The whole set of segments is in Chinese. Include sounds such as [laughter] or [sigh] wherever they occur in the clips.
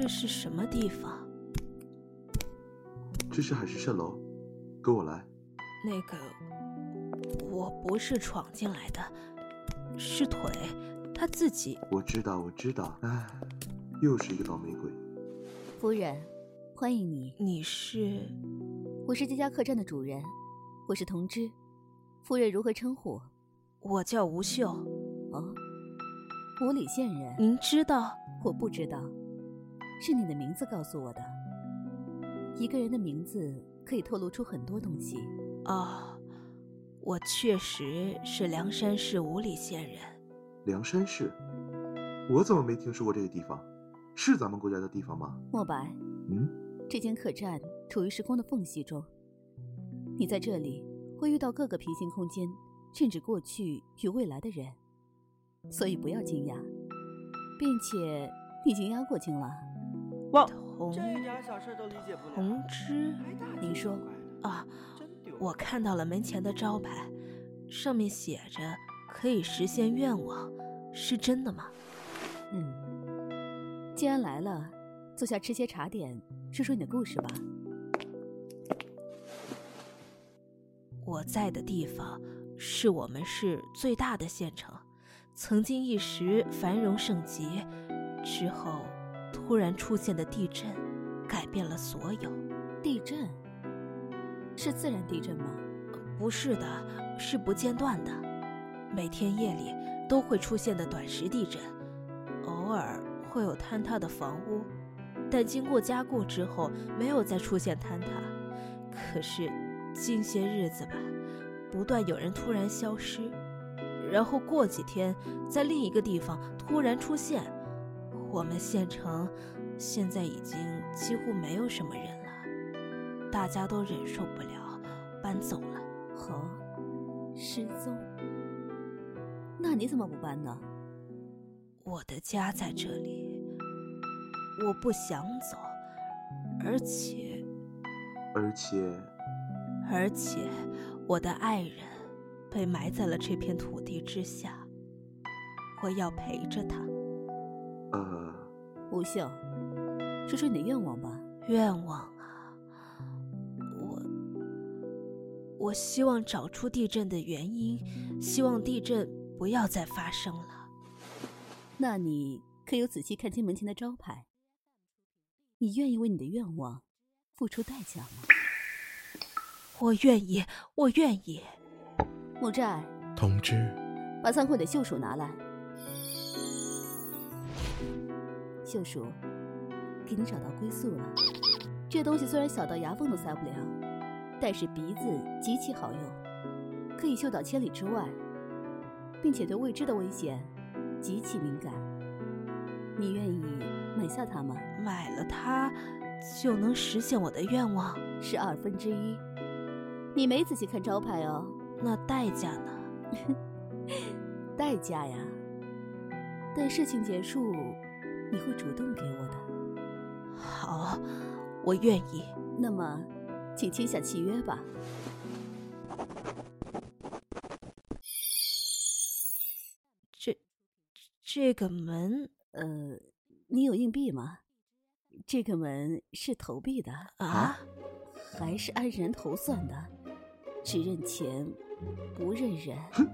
这是什么地方？这是海市蜃楼，跟我来。那个，我不是闯进来的，是腿，他自己。我知道，我知道。唉，又是一个倒霉鬼。夫人，欢迎你。你是？我是这家客栈的主人，我是同知。夫人如何称呼？我叫吴秀。哦，五里县人。您知道？我不知道，是你的名字告诉我的。一个人的名字可以透露出很多东西。哦，我确实是梁山市五里县人。梁山市？我怎么没听说过这个地方？是咱们国家的地方吗？莫白。嗯。这间客栈处于时空的缝隙中，你在这里会遇到各个平行空间，甚至过去与未来的人，所以不要惊讶，并且你已经压过境了。哇，这点小事都理解不了。同知，您说啊，我看到了门前的招牌，上面写着可以实现愿望，是真的吗？嗯，既然来了，坐下吃些茶点。说说你的故事吧。我在的地方是我们市最大的县城，曾经一时繁荣盛极，之后突然出现的地震改变了所有。地震？是自然地震吗？不是的，是不间断的，每天夜里都会出现的短时地震，偶尔会有坍塌的房屋。但经过加固之后，没有再出现坍塌。可是，近些日子吧，不断有人突然消失，然后过几天，在另一个地方突然出现。我们县城现在已经几乎没有什么人了，大家都忍受不了，搬走了。哦，失踪？那你怎么不搬呢？我的家在这里。我不想走，而且，而且，而且，我的爱人被埋在了这片土地之下。我要陪着他。呃，吴秀，说说你的愿望吧。愿望啊，我，我希望找出地震的原因，希望地震不要再发生了。那你可有仔细看清门前的招牌？你愿意为你的愿望付出代价吗？我愿意，我愿意。木寨，同志，把仓库的锈鼠拿来。锈鼠，给你找到归宿了。这东西虽然小到牙缝都塞不了，但是鼻子极其好用，可以嗅到千里之外，并且对未知的危险极其敏感。你愿意买下它吗？买了它，就能实现我的愿望？是二分之一。你没仔细看招牌哦。那代价呢？[laughs] 代价呀？等事情结束，你会主动给我的。好，我愿意。那么，请签下契约吧。这，这个门。呃，你有硬币吗？这个门是投币的啊，还是按人头算的？只认钱，不认人。哼，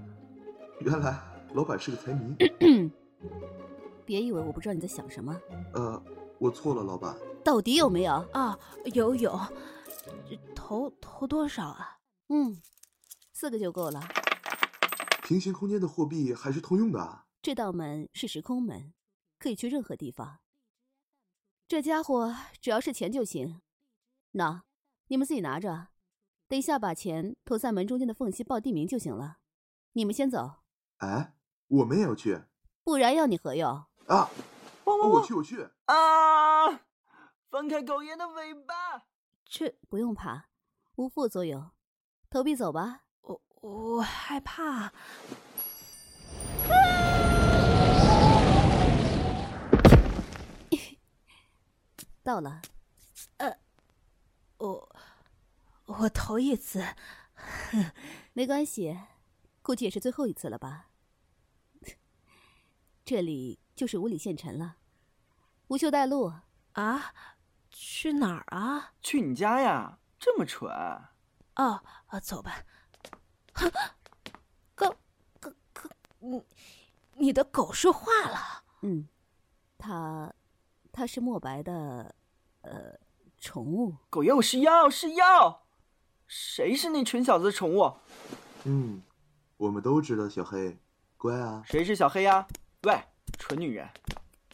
原来老板是个财迷。[clears throat] 别以为我不知道你在想什么。呃，我错了，老板。到底有没有？啊，有有。投投多少啊？嗯，四个就够了。平行空间的货币还是通用的啊。这道门是时空门。可以去任何地方。这家伙只要是钱就行。那你们自己拿着，等一下把钱投在门中间的缝隙，报地名就行了。你们先走。哎，我们也要去。不然要你何用？啊！我去，我去。啊！放开狗爷的尾巴！这不用怕，无副作用。投币走吧。我我害怕。到了，呃，我我头一次，没关系，估计也是最后一次了吧。[laughs] 这里就是五里县城了，吴秀带路，啊？去哪儿啊？去你家呀？这么蠢？哦，啊走吧。狗，狗，狗，你，你的狗说话了。嗯，它，它是墨白的，呃，宠物。狗爷，我是妖，是妖。谁是那蠢小子的宠物？嗯，我们都知道小黑，乖啊。谁是小黑呀？喂，蠢女人，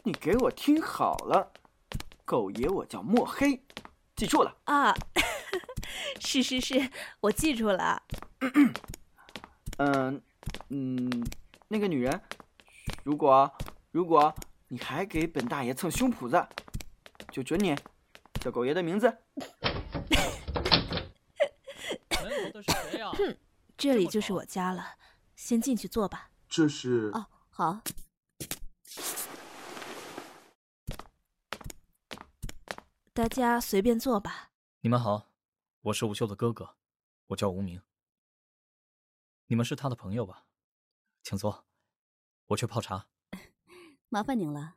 你给我听好了。狗爷，我叫墨黑，记住了啊！[laughs] 是是是，我记住了。嗯嗯，那个女人，如果如果你还给本大爷蹭胸脯子，就准你叫狗爷的名字。门口的是谁呀？哼，这里就是我家了，先进去坐吧。这是哦，好。大家随便坐吧。你们好，我是吴秀的哥哥，我叫吴明。你们是他的朋友吧？请坐，我去泡茶。[laughs] 麻烦您了。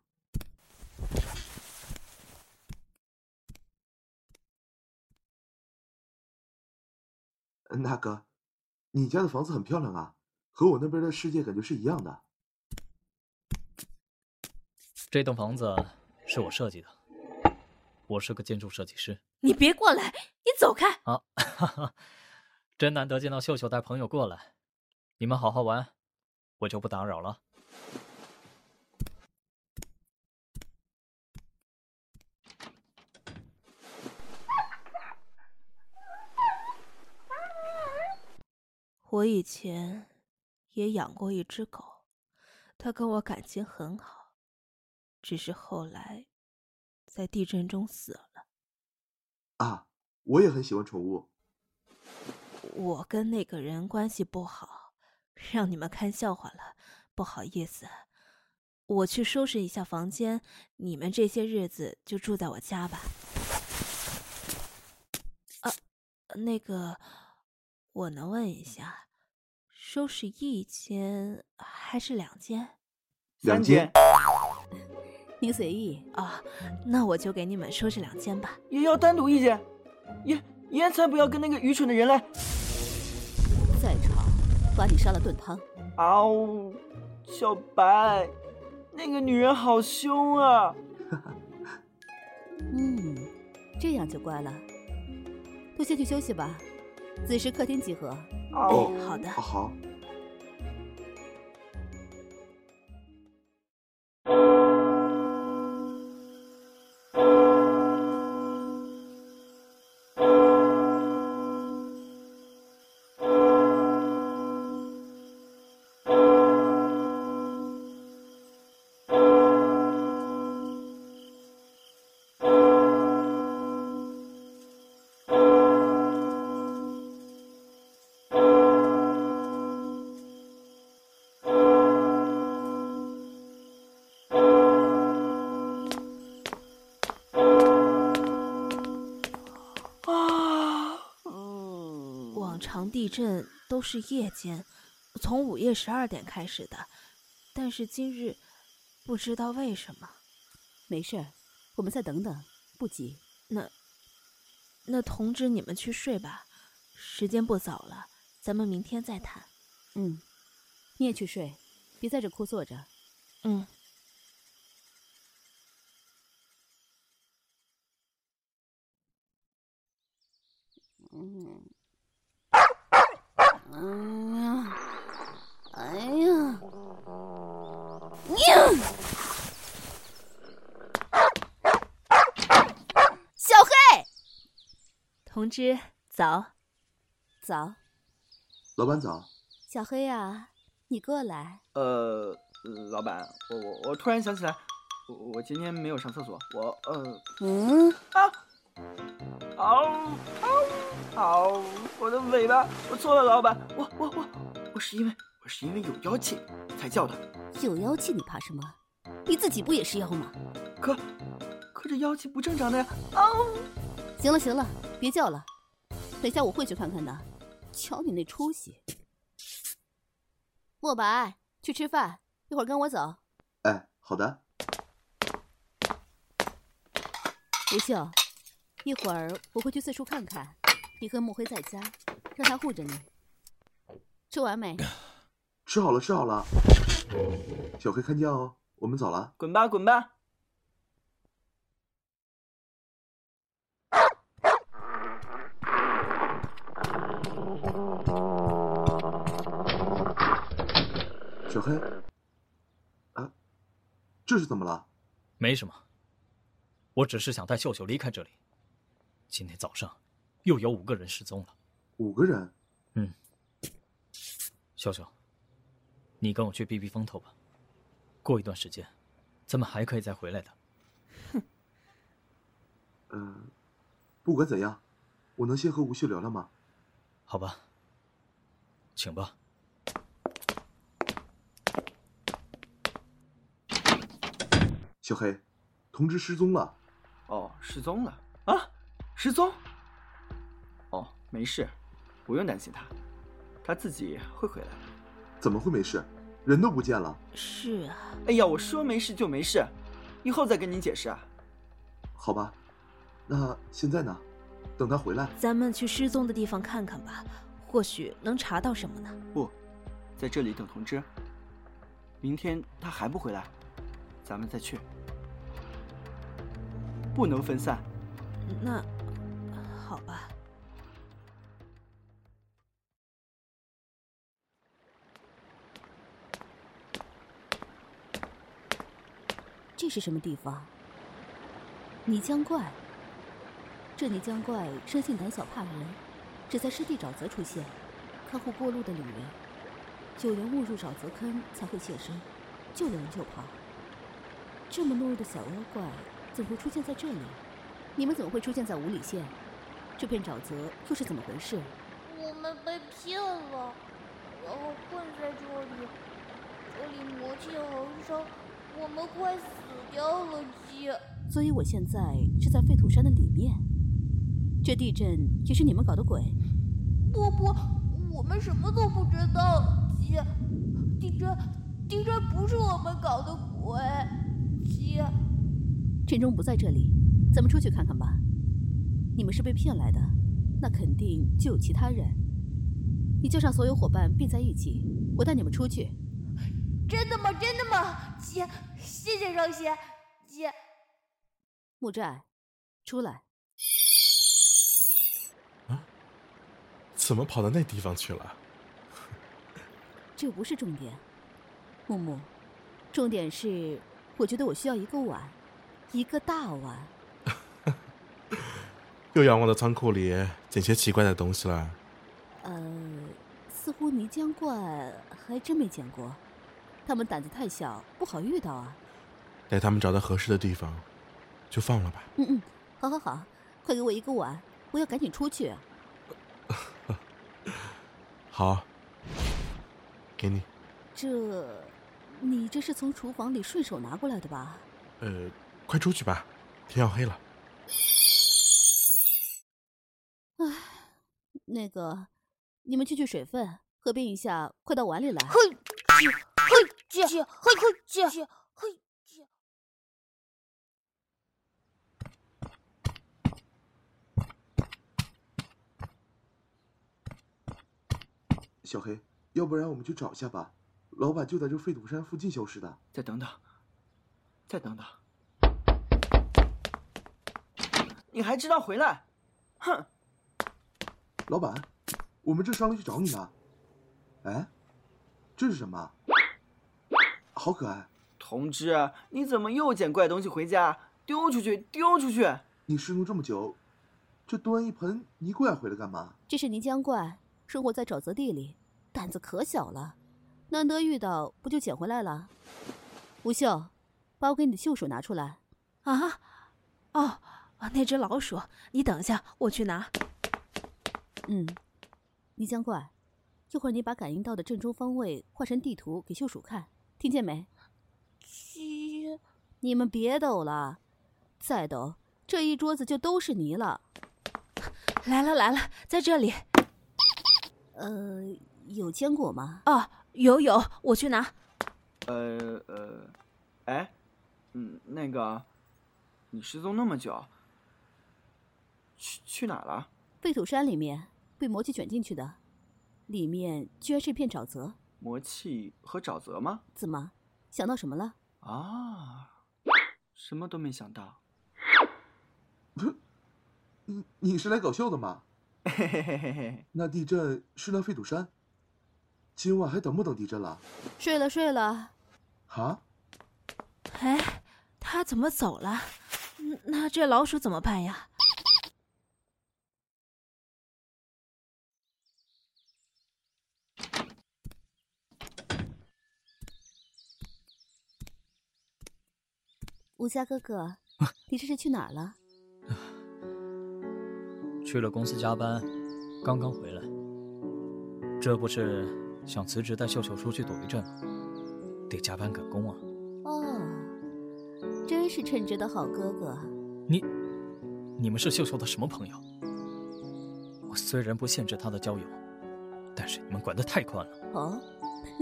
那个，你家的房子很漂亮啊，和我那边的世界感觉是一样的。这栋房子是我设计的。我是个建筑设计师，你别过来，你走开！啊，哈 [laughs] 哈真难得见到秀秀带朋友过来，你们好好玩，我就不打扰了。[laughs] 我以前也养过一只狗，它跟我感情很好，只是后来。在地震中死了。啊，我也很喜欢宠物。我跟那个人关系不好，让你们看笑话了，不好意思。我去收拾一下房间，你们这些日子就住在我家吧。啊，那个，我能问一下，收拾一间还是两间？两间。您随意啊，那我就给你们收拾两间吧。也要单独一间，爷爷才不要跟那个愚蠢的人来。再吵，把你杀了炖汤。嗷，小白，那个女人好凶啊。嗯，这样就乖了。都先去休息吧，子时客厅集合。哦，好的，好。地震都是夜间，从午夜十二点开始的，但是今日不知道为什么。没事，我们再等等，不急。那那通知你们去睡吧，时间不早了，咱们明天再谈。嗯，你也去睡，别在这哭坐着。嗯。嗯。哎呀，哎呀，你小黑，同志早，早，老板早。小黑呀，你过来。呃，老板，我我我突然想起来，我我今天没有上厕所，我呃，嗯啊，嗷嗷。好，我的尾巴，我错了，老板，我我我我是因为我是因为有妖气才叫的。有妖气你怕什么？你自己不也是妖吗？可可这妖气不正常的呀！哦，行了行了，别叫了，等下我会去看看的。瞧你那出息！莫白，去吃饭，一会儿跟我走。哎，好的。吴秀，一会儿我会去四处看看，你和莫辉在家，让他护着你。吃完没？[sighs] 吃好了，吃好了。小黑看见哦，我们走了。滚吧，滚吧。小黑，啊，这是怎么了？没什么，我只是想带秀秀离开这里。今天早上又有五个人失踪了。五个人？嗯。笑笑，你跟我去避避风头吧。过一段时间，咱们还可以再回来的。哼。嗯，不管怎样，我能先和吴秀聊聊吗？好吧，请吧。小黑，同志失踪了。哦，失踪了啊！失踪。哦，没事，不用担心他，他自己会回来的。怎么会没事？人都不见了。是啊。哎呀，我说没事就没事，以后再跟您解释啊。好吧，那现在呢？等他回来，咱们去失踪的地方看看吧，或许能查到什么呢？不，在这里等通知。明天他还不回来。咱们再去，不能分散。那好吧。这是什么地方？泥浆怪。这泥浆怪生性胆小怕人，只在湿地沼泽出现，看护过路的旅人。有人误入沼泽坑才会现身，救人就跑。这么懦弱的小妖怪，怎么会出现在这里？你们怎么会出现在五里县？这片沼泽又是怎么回事？我们被骗了，然后困在这里。这里魔气横生，我们快死掉了，鸡。所以我现在是在废土山的里面。这地震也是你们搞的鬼？不不，我们什么都不知道，鸡。地震，地震不是我们搞的鬼。鸡，振中不在这里，咱们出去看看吧。你们是被骗来的，那肯定就有其他人。你叫上所有伙伴并在一起，我带你们出去。真的吗？真的吗？姐，谢谢少贤。姐，木寨，出来。啊？怎么跑到那地方去了？[laughs] 这不是重点，木木，重点是。我觉得我需要一个碗，一个大碗。又要往我的仓库里捡些奇怪的东西了。呃，似乎泥浆怪还真没见过，他们胆子太小，不好遇到啊。待他们找到合适的地方，就放了吧。嗯嗯，好好好，快给我一个碗，我要赶紧出去。[laughs] 好，给你。这。你这是从厨房里顺手拿过来的吧？呃，快出去吧，天要黑了。唉，那个，你们去去水分，合并一下，快到碗里来。嘿，嘿，姐，嘿，嘿，姐，嘿，姐。小黑，要不然我们去找一下吧。老板就在这废土山附近消失的。再等等，再等等，你还知道回来？哼！老板，我们正商量去找你呢。哎，这是什么？好可爱！同志，你怎么又捡怪东西回家？丢出去！丢出去！你失踪这么久，这端一盆泥怪回来干嘛？这是泥浆怪，生活在沼泽地里，胆子可小了。难得遇到，不就捡回来了？吴秀，把我给你的秀手拿出来。啊，哦，那只老鼠，你等一下，我去拿。嗯，泥浆怪，一会儿你把感应到的正中方位画成地图给秀鼠看，听见没？七。你们别抖了，再抖，这一桌子就都是泥了。来了来了，在这里。呃，有坚果吗？哦。有有，我去拿。呃呃，哎，嗯，那个，你失踪那么久，去去哪了？废土山里面被魔气卷进去的，里面居然是片沼泽。魔气和沼泽吗？怎么想到什么了？啊，什么都没想到。你你是来搞笑的吗？嘿嘿嘿嘿嘿，那地震是那废土山。今晚还等不等地震了？睡了睡了。啊？哎，他怎么走了？那这老鼠怎么办呀？吴家哥哥，你这是去哪儿了？[laughs] 去了公司加班，刚刚回来。这不是想辞职带秀秀出去躲一阵吗？得加班赶工啊。哦，真是称职的好哥哥。你，你们是秀秀的什么朋友？我虽然不限制她的交友，但是你们管得太宽了。哦，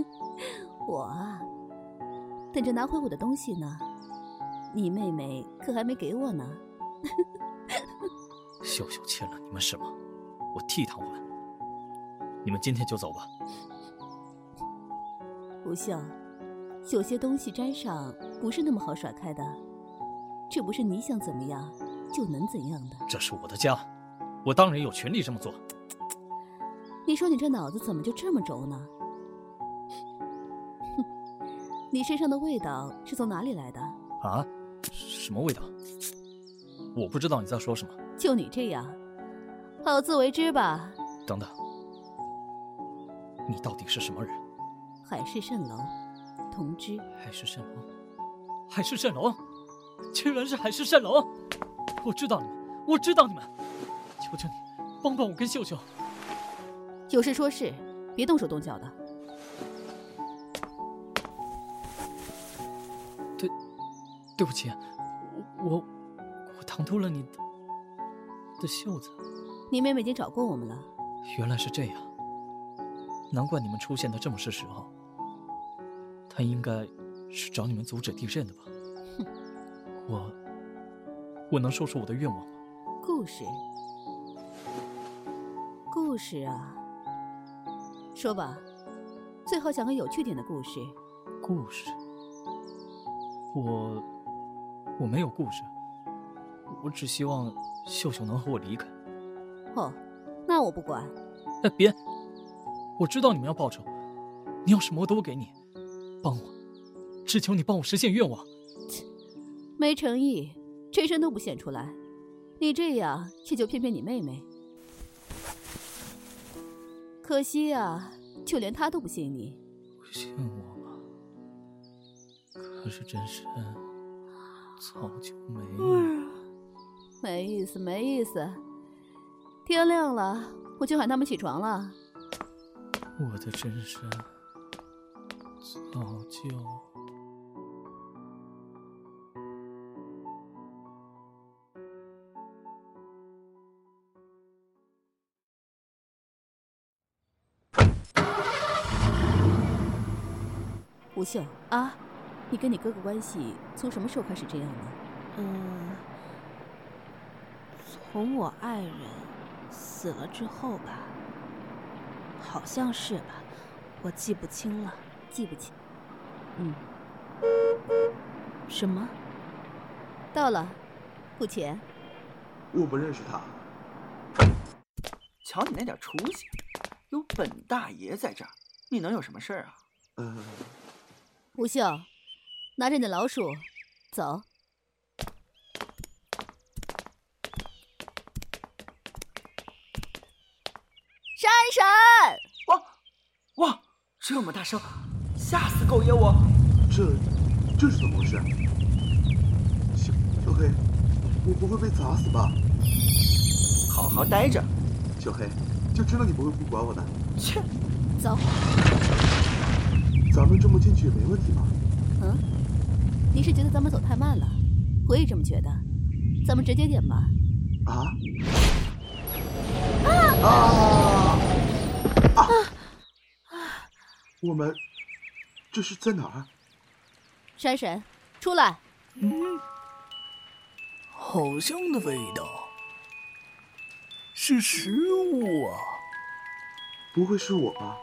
[laughs] 我啊，等着拿回我的东西呢。你妹妹可还没给我呢。[laughs] 秀秀欠了你们什么？我替她还。你们今天就走吧。不秀，有些东西沾上不是那么好甩开的，这不是你想怎么样就能怎样的。这是我的家，我当然有权利这么做。你说你这脑子怎么就这么轴呢？哼，[laughs] 你身上的味道是从哪里来的？啊？什么味道？我不知道你在说什么。就你这样，好自为之吧。等等，你到底是什么人？海市蜃楼，同知。海市蜃楼，海市蜃楼，居然是海市蜃楼！我知道你们，我知道你们，求求你，帮帮我跟秀秀。有事说事，别动手动脚的。对，对不起，我我唐突了你的的袖子。你妹妹已经找过我们了。原来是这样，难怪你们出现的这么是时候。她应该是找你们阻止地震的吧？哼，我我能说出我的愿望吗？故事，故事啊，说吧，最好讲个有趣点的故事。故事，我我没有故事，我只希望秀秀能和我离开。哦，那我不管。哎，别！我知道你们要报仇，你要什么我都给你。帮我，只求你帮我实现愿望。切，没诚意，真身都不显出来。你这样也就骗骗你妹妹。可惜啊，就连他都不信你。不信我吗？可是真身早就没了。没意思，没意思。天亮了，我去喊他们起床了。我的真身。早就。吴秀啊，你跟你哥哥关系从什么时候开始这样呢？嗯，从我爱人死了之后吧，好像是吧，我记不清了。记不清，嗯，什么？到了，付钱。我不认识他。瞧你那点出息，有本大爷在这儿，你能有什么事儿啊？呃，吴秀，拿着你的老鼠，走。闪闪！哇哇！这么大声，吓死狗爷我！这这是怎么回事？小小黑，我不会被砸死吧？好好待着，小黑，就知道你不会不管我的。切，走。咱们这么进去也没问题吧？嗯，你是觉得咱们走太慢了？我也这么觉得。咱们直接点吧。啊？啊！啊！啊！我们这是在哪儿？山神，出来！嗯，好香的味道。是食物啊！不会是我吧？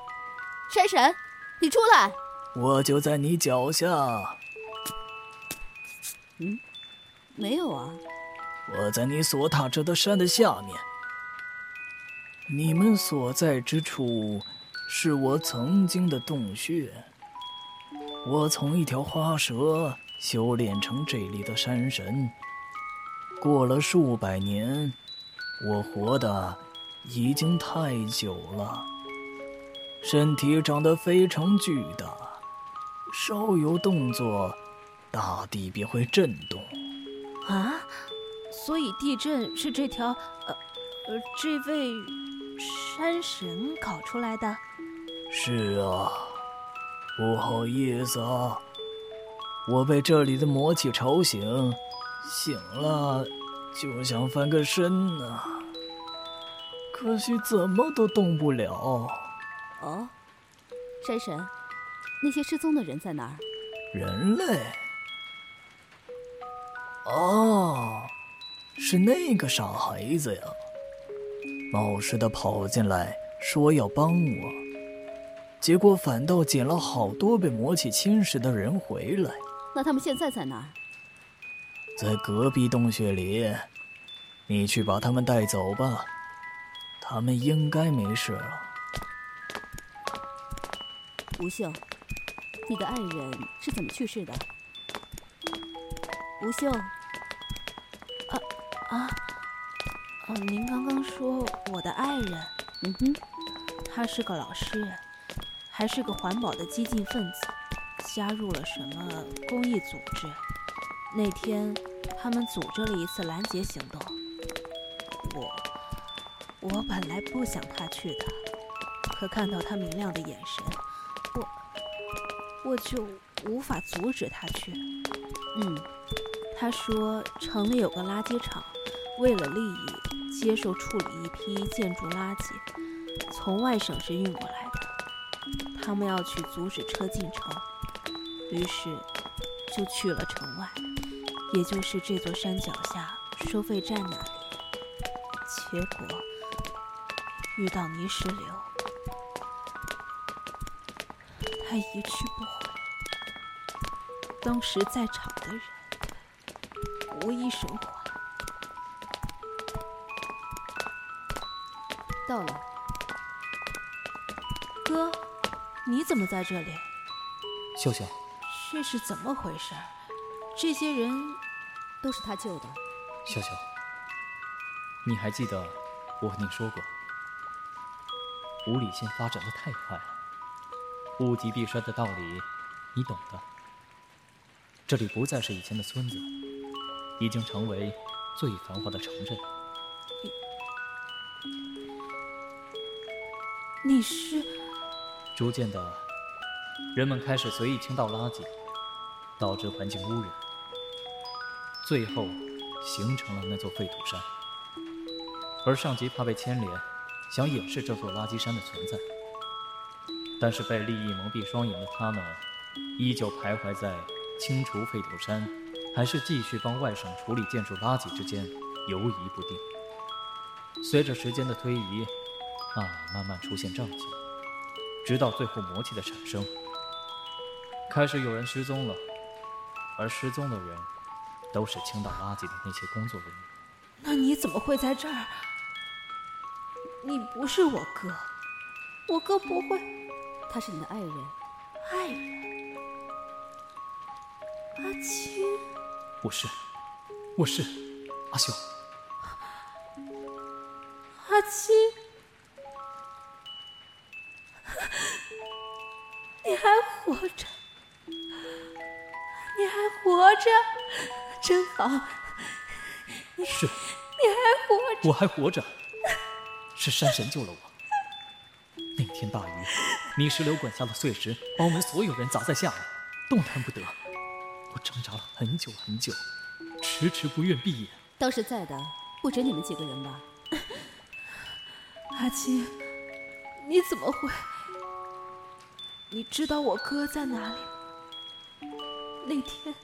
山神，你出来！我就在你脚下。嗯，没有啊。我在你所踏着的山的下面。你们所在之处，是我曾经的洞穴。我从一条花蛇修炼成这里的山神。过了数百年，我活的已经太久了，身体长得非常巨大，稍有动作，大地便会震动。啊，所以地震是这条呃呃这位。山神搞出来的？是啊，不好意思啊，我被这里的魔气吵醒，醒了就想翻个身呢，可惜怎么都动不了。哦，山神，那些失踪的人在哪儿？人类？哦，是那个傻孩子呀。冒失的跑进来，说要帮我，结果反倒捡了好多被魔气侵蚀的人回来。那他们现在在哪儿？在隔壁洞穴里，你去把他们带走吧，他们应该没事了。吴秀，你的爱人是怎么去世的？吴秀，啊啊！哦，您刚刚说我的爱人，嗯哼，他是个老师，还是个环保的激进分子，加入了什么公益组织。那天他们组织了一次拦截行动，我我本来不想他去的，可看到他明亮的眼神，我我就无法阻止他去。嗯，他说城里有个垃圾场，为了利益。接受处理一批建筑垃圾，从外省市运过来的。他们要去阻止车进城，于是就去了城外，也就是这座山脚下收费站那里。结果遇到泥石流，他一去不回。当时在场的人无一生还。到了，哥，你怎么在这里？秀秀，这是怎么回事？这些人都是他救的。秀秀，你还记得我和你说过，五里县发展的太快了，物极必衰的道理，你懂的。这里不再是以前的村子，已经成为最繁华的城镇。你是？逐渐的，人们开始随意倾倒垃圾，导致环境污染，最后形成了那座废土山。而上级怕被牵连，想掩饰这座垃圾山的存在，但是被利益蒙蔽双眼的他们，依旧徘徊在清除废土山，还是继续帮外省处理建筑垃圾之间游移不定。随着时间的推移。慢慢出现瘴气，直到最后魔气的产生，开始有人失踪了，而失踪的人，都是倾倒垃圾的那些工作人员。那你怎么会在这儿？你不是我哥，我哥不会。他是你的爱人。爱人？阿青？我是，我是阿秀。阿青。还活着，你还活着，真好。是，你还活着，我还活着，是山神救了我。那天大雨，泥石流滚下的碎石把我们所有人砸在下面，动弹不得。我挣扎了很久很久，迟迟不愿闭眼。当时在的不止你们几个人吧？阿青，你怎么会？你知道我哥在哪里吗？那天，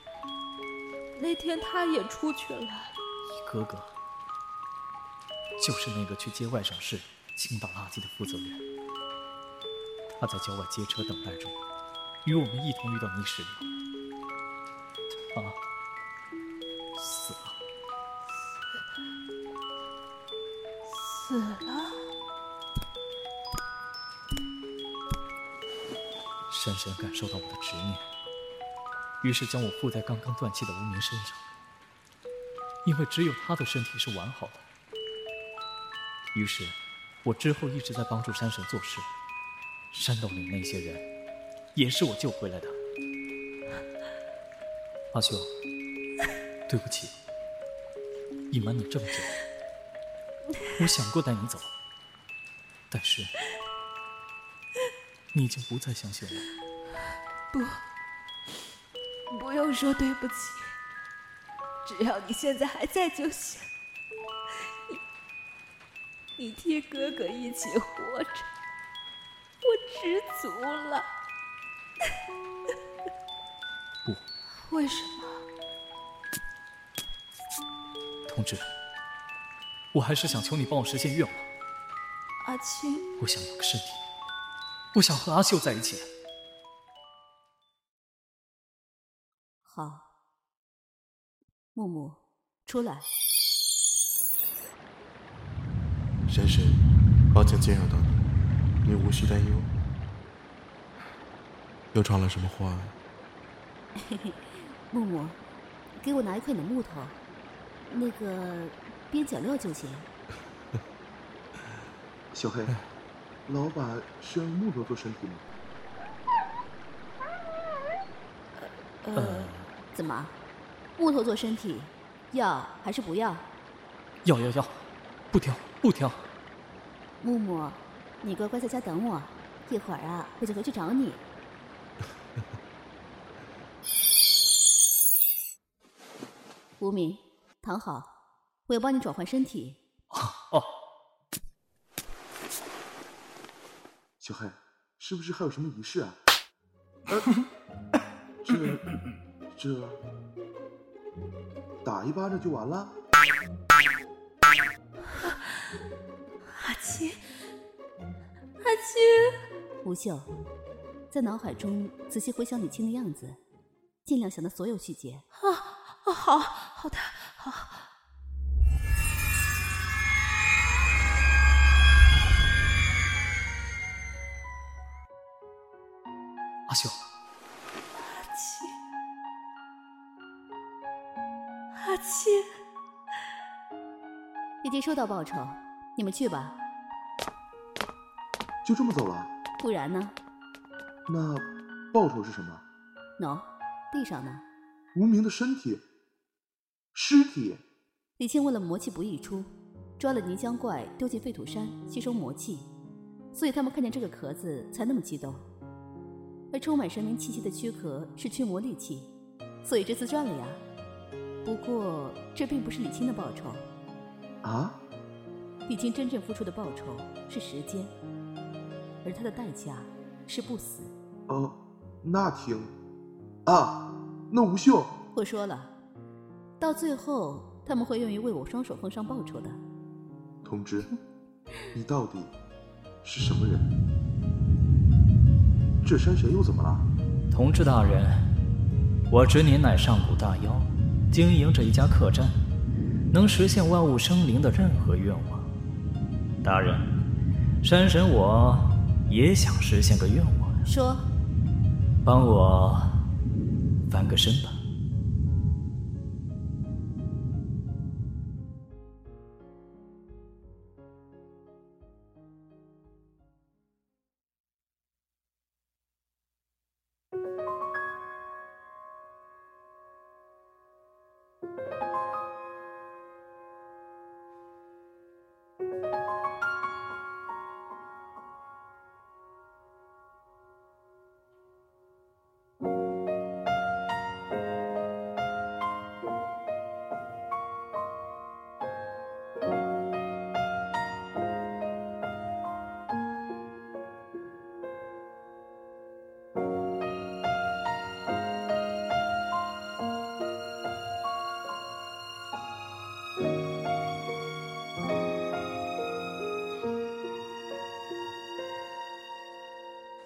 那天他也出去了。你哥哥，就是那个去接外省市倾倒垃圾的负责人。他在郊外接车等待中，与我们一同遇到泥石流。他死了。山神。感受到我的执念，于是将我附在刚刚断气的无名身上，因为只有他的身体是完好的。于是，我之后一直在帮助山神做事。山洞里那些人，也是我救回来的。阿秀，对不起，隐瞒你这么久。我想过带你走，但是你已经不再相信我。不，不用说对不起，只要你现在还在就行。你，你替哥哥一起活着，我知足了。不，为什么？同志，我还是想求你帮我实现愿望。阿青，我想有个身体，我想和阿秀在一起。好，木木，出来。珊珊，抱歉惊扰到你，你无需担忧。又闯了什么祸？嘿嘿，木木，给我拿一块你的木头，那个边角料就行。[laughs] 小黑，[laughs] 老板是要用木头做身体吗？呃，怎么，木头做身体，要还是不要？要要要，不挑不挑。木木，你乖乖在家等我，一会儿啊，我就回去找你。[laughs] 无名，躺好，我要帮你转换身体。哦，小黑，是不是还有什么仪式啊？[laughs] 呃，这这打一巴掌就完了？[laughs] 阿青，阿青，吴秀，在脑海中仔细回想李青的样子，尽量想到所有细节。啊啊，好好的好。阿秀，阿七，阿七，已经收到报酬，你们去吧。就这么走了？不然呢？那报酬是什么？喏，地上呢。无名的身体，尸体。李青为了魔气不溢出，抓了泥浆怪丢进废土山吸收魔气，所以他们看见这个壳子才那么激动。而充满神明气息的躯壳是驱魔利器，所以这次赚了呀。不过这并不是李青的报酬。啊？李青真正付出的报酬是时间，而他的代价是不死。哦，那挺……啊，那吴秀……我说了，到最后他们会愿意为我双手奉上报酬的。同志，你到底是什么人？这山神又怎么了？同志大人，我侄女乃上古大妖，经营着一家客栈，能实现万物生灵的任何愿望。大人，山神我也想实现个愿望。说，帮我翻个身吧。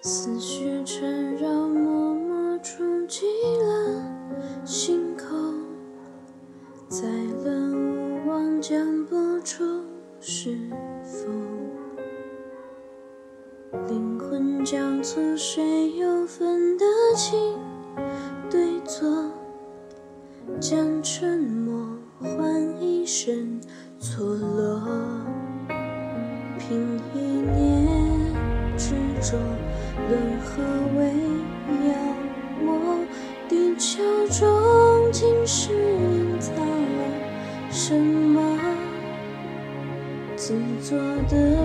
思绪缠绕，默默冲击了心口。再问无望，讲不出是否。灵魂交错，谁又分得清对错？将沉默换一身错落，凭一念执着。说的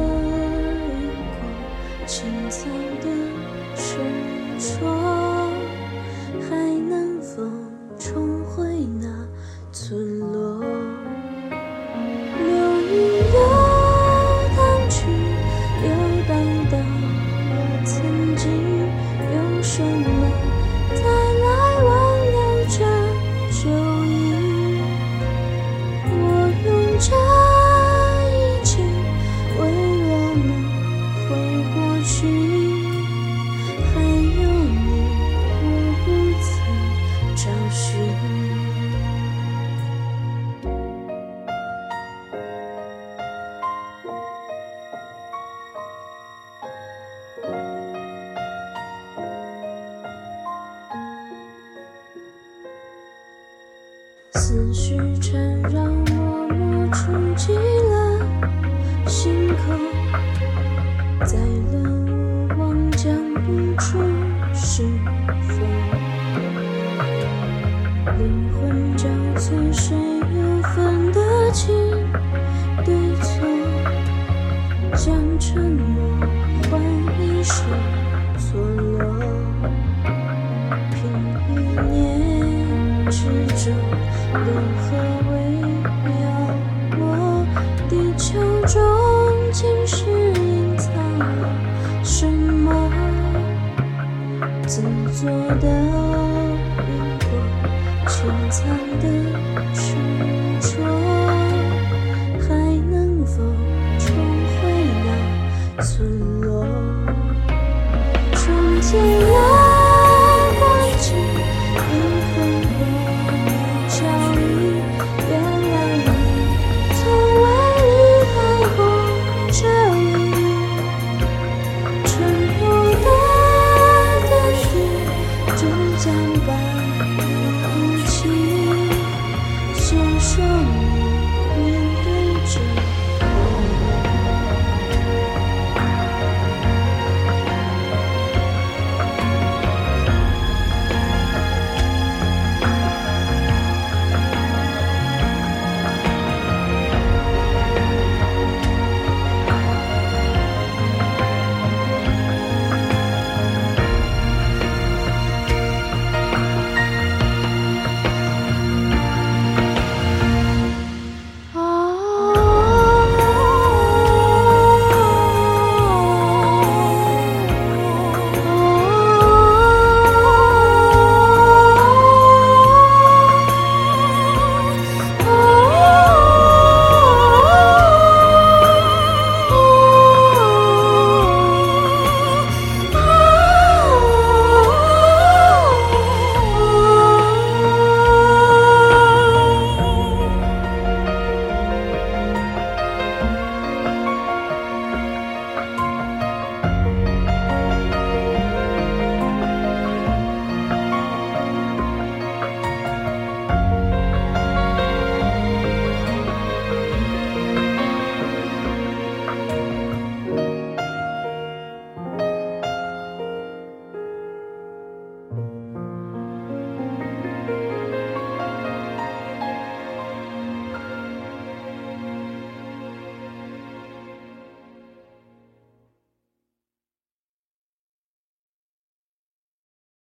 支撑